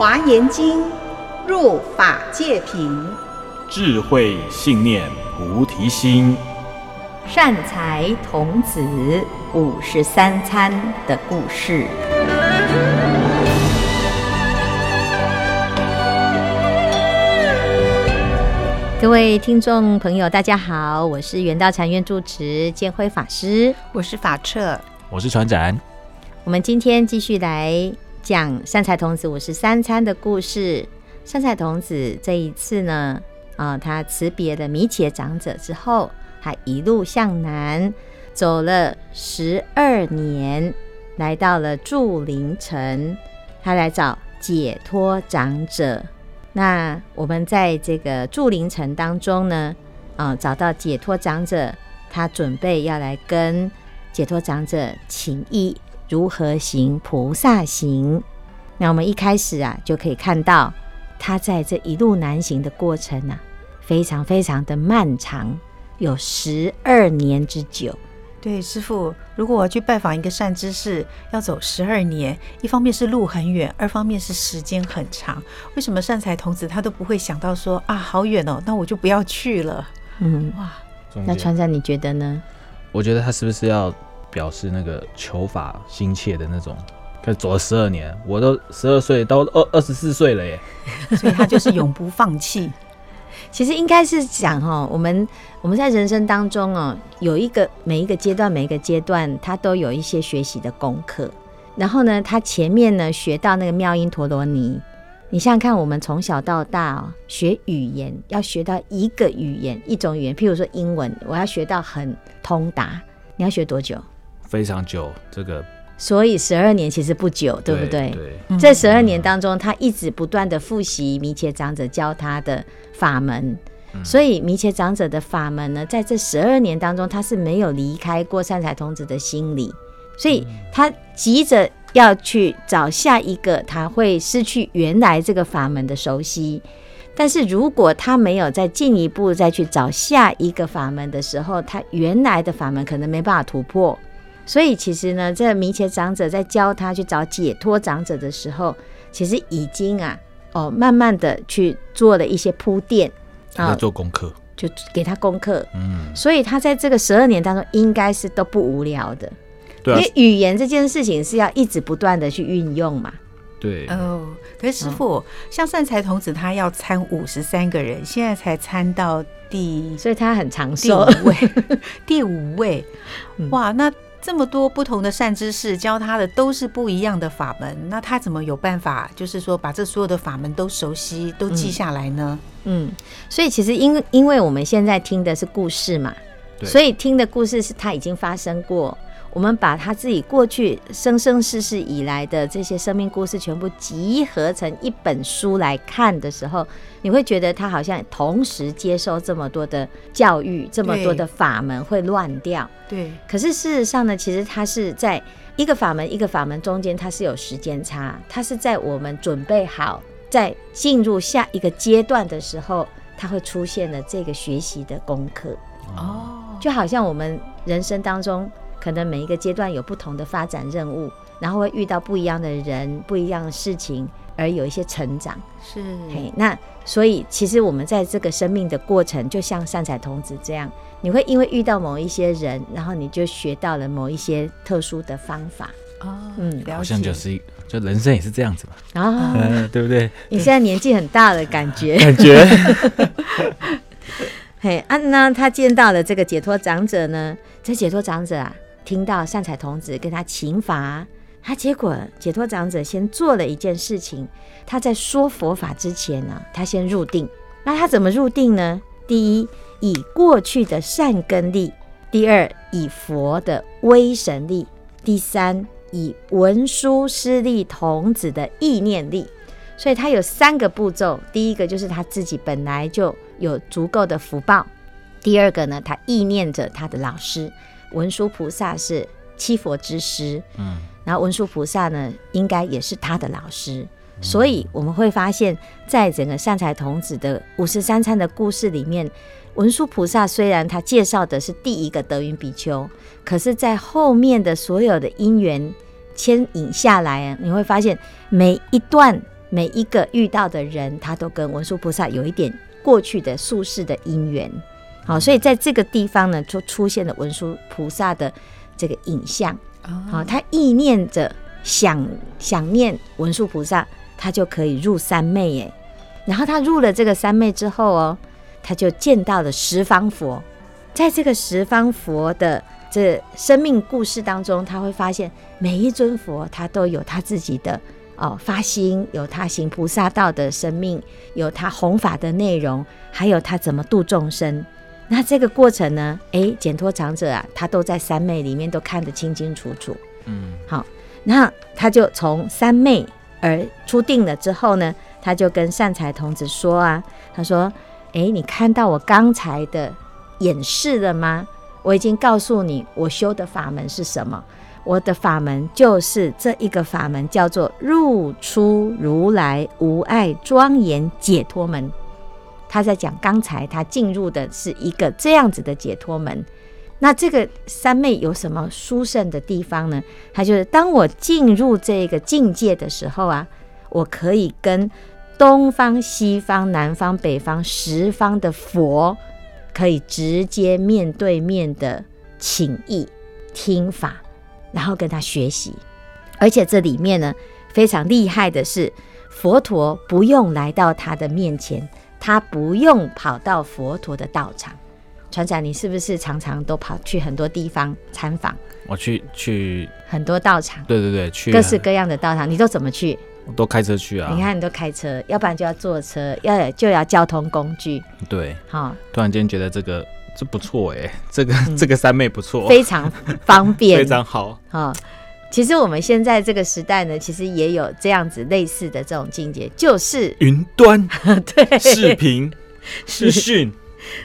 华严经，入法界品，智慧信念菩提心，善财童子五十三参的故事。各位听众朋友，大家好，我是圆道禅院住持建辉法师，我是法彻，我是船长。我们今天继续来讲善财童子五十三参的故事。善财童子这一次呢，啊，他辞别了弥伽长者之后，他一路向南走了十二年，来到了祝陵城，他来找解脱长者。那我们在这个祝陵城当中呢，啊，找到解脱长者，他准备要来跟解脱长者请益如何行菩萨行。那我们一开始啊，就可以看到他在这一路南行的过程啊，非常非常的漫长，有十二年之久。对，师傅，如果我要去拜访一个善知识，要走十二年，一方面是路很远，二方面是时间很长。为什么善财童子他都不会想到说啊，好远哦，那我就不要去了？嗯，哇，那川山你觉得呢？我觉得他是不是要表示那个求法心切的那种？可走了十二年，我都十二岁，到二二十四岁了耶，所以他就是永不放弃。其实应该是讲哈，我们我们在人生当中哦，有一个每一个阶段，每一个阶段，他都有一些学习的功课。然后呢，他前面呢学到那个妙音陀罗尼，你想想看，我们从小到大哦，学语言要学到一个语言，一种语言，譬如说英文，我要学到很通达，你要学多久？非常久，这个。所以十二年其实不久，对不对？对。对，这十二年当中，他一直不断的复习弥切长者教他的法门，嗯、所以弥切长者的法门呢，在这十二年当中，他是没有离开过善财童子的心里，所以他急着要去找下一个，他会失去原来这个法门的熟悉。但是如果他没有再进一步再去找下一个法门的时候，他原来的法门可能没办法突破。所以其实呢，这弥伽长者在教他去找解脱长者的时候，其实已经啊，哦，慢慢的去做了一些铺垫，啊，做功课，就给他功课。嗯，所以他在这个十二年当中，应该是都不无聊的。对啊，因为语言这件事情是要一直不断的去运用嘛。对。哦，可是师傅，哦、像善财童子他要参五十三个人，现在才参到第，所以他很长寿。第五位，第五位，哇，那。这么多不同的善知识教他的都是不一样的法门，那他怎么有办法，就是说把这所有的法门都熟悉、都记下来呢？嗯，嗯，所以其实因因为我们现在听的是故事嘛，所以听的故事是他已经发生过。我们把他自己过去生生世世以来的这些生命故事全部集合成一本书来看的时候，你会觉得他好像同时接受这么多的教育，这么多的法门会乱掉。对。可是事实上呢，其实他是在一个法门一个法门中间，它是有时间差。它是在我们准备好在进入下一个阶段的时候，它会出现了这个学习的功课。哦。就好像我们人生当中。可能每一个阶段有不同的发展任务，然后会遇到不一样的人、不一样的事情，而有一些成长。是，嘿，那所以其实我们在这个生命的过程，就像善财童子这样，你会因为遇到某一些人，然后你就学到了某一些特殊的方法。哦，嗯，好像就是就人生也是这样子嘛。啊、嗯，对不对？你现在年纪很大了，感觉 感觉。嘿，啊，那他见到了这个解脱长者呢？这解脱长者啊。听到善财童子跟他请法，他结果解脱长者先做了一件事情，他在说佛法之前呢，他先入定。那他怎么入定呢？第一，以过去的善根力；第二，以佛的威神力；第三，以文殊师利童子的意念力。所以他有三个步骤：第一个就是他自己本来就有足够的福报；第二个呢，他意念着他的老师。文殊菩萨是七佛之师，嗯，然后文殊菩萨呢，应该也是他的老师，嗯、所以我们会发现，在整个善财童子的五十三参的故事里面，文殊菩萨虽然他介绍的是第一个德云比丘，可是，在后面的所有的因缘牵引下来啊，你会发现每一段每一个遇到的人，他都跟文殊菩萨有一点过去的宿世的因缘。好，所以在这个地方呢，就出现了文殊菩萨的这个影像。好，他意念着想想念文殊菩萨，他就可以入三昧耶。然后他入了这个三昧之后哦，他就见到了十方佛。在这个十方佛的这生命故事当中，他会发现每一尊佛他都有他自己的哦发心，有他行菩萨道的生命，有他弘法的内容，还有他怎么度众生。那这个过程呢？哎，解脱长者啊，他都在三昧里面都看得清清楚楚。嗯，好，那他就从三昧而出定了之后呢，他就跟善财童子说啊，他说：“哎，你看到我刚才的演示了吗？我已经告诉你，我修的法门是什么？我的法门就是这一个法门，叫做入出如来无碍庄严解脱门。”他在讲刚才他进入的是一个这样子的解脱门，那这个三昧有什么殊胜的地方呢？他就是当我进入这个境界的时候啊，我可以跟东方、西方、南方、北方十方的佛可以直接面对面的请益听法，然后跟他学习，而且这里面呢非常厉害的是，佛陀不用来到他的面前。他不用跑到佛陀的道场，船长，你是不是常常都跑去很多地方参访？我去去很多道场，对对对，去各式各样的道场，你都怎么去？我都开车去啊。你看，你都开车，要不然就要坐车，要就要交通工具。对，好、哦，突然间觉得这个这不错哎，这个、嗯、这个三妹不错，非常方便，非常好。好、哦。其实我们现在这个时代呢，其实也有这样子类似的这种境界，就是云端 对视频视讯。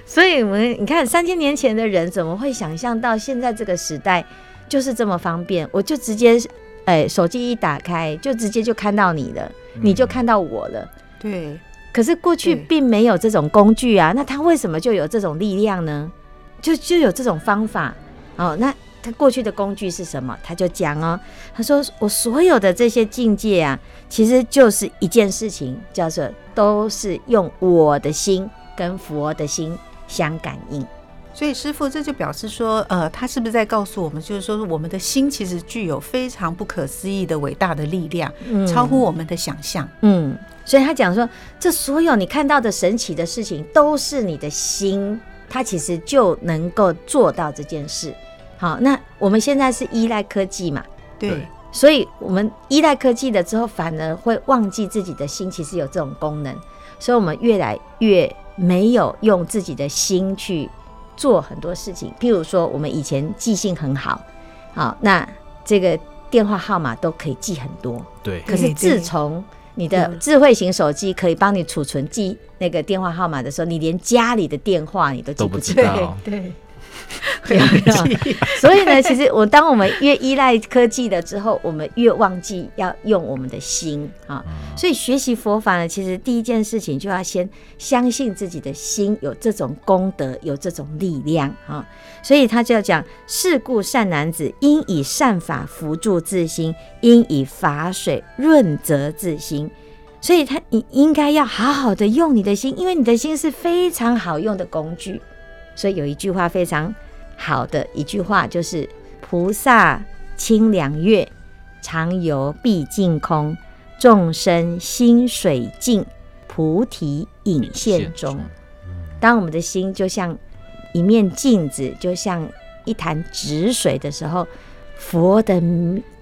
所以我们你看，三千年前的人怎么会想象到现在这个时代就是这么方便？我就直接哎，手机一打开，就直接就看到你了，你就看到我了。嗯、对。可是过去并没有这种工具啊，那他为什么就有这种力量呢？就就有这种方法哦，那。他过去的工具是什么？他就讲哦，他说我所有的这些境界啊，其实就是一件事情，叫做都是用我的心跟佛的心相感应。所以师傅这就表示说，呃，他是不是在告诉我们，就是说我们的心其实具有非常不可思议的伟大的力量，嗯，超乎我们的想象。嗯，所以他讲说，这所有你看到的神奇的事情，都是你的心，它其实就能够做到这件事。好，那我们现在是依赖科技嘛？对，所以我们依赖科技了之后，反而会忘记自己的心其实有这种功能，所以我们越来越没有用自己的心去做很多事情。譬如说，我们以前记性很好，好，那这个电话号码都可以记很多。对。可是自从你的智慧型手机可以帮你储存记那个电话号码的时候，你连家里的电话你都记不清。对。对啊，所以呢，其实我当我们越依赖科技了之后，我们越忘记要用我们的心啊。所以学习佛法呢，其实第一件事情就要先相信自己的心有这种功德，有这种力量啊。所以他就要讲：是故善男子应以善法扶助自心，应以法水润泽自心。所以他你应该要好好的用你的心，因为你的心是非常好用的工具。所以有一句话非常好的一句话，就是“菩萨清凉月，常游毕竟空；众生心水静，菩提隐现中。”当我们的心就像一面镜子，就像一潭止水的时候，佛的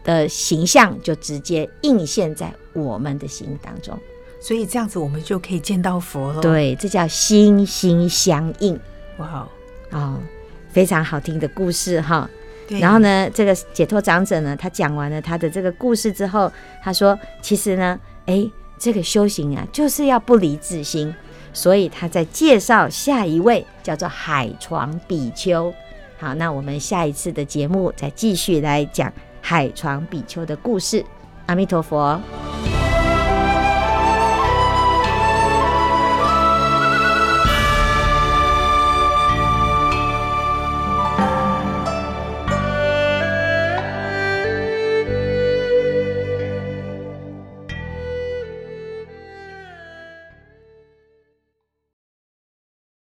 的形象就直接映现在我们的心当中。所以这样子，我们就可以见到佛了。对，这叫心心相印。哇哦，非常好听的故事哈。然后呢，这个解脱长者呢，他讲完了他的这个故事之后，他说：“其实呢，哎，这个修行啊，就是要不离自心。”所以他在介绍下一位叫做海床比丘。好，那我们下一次的节目再继续来讲海床比丘的故事。阿弥陀佛。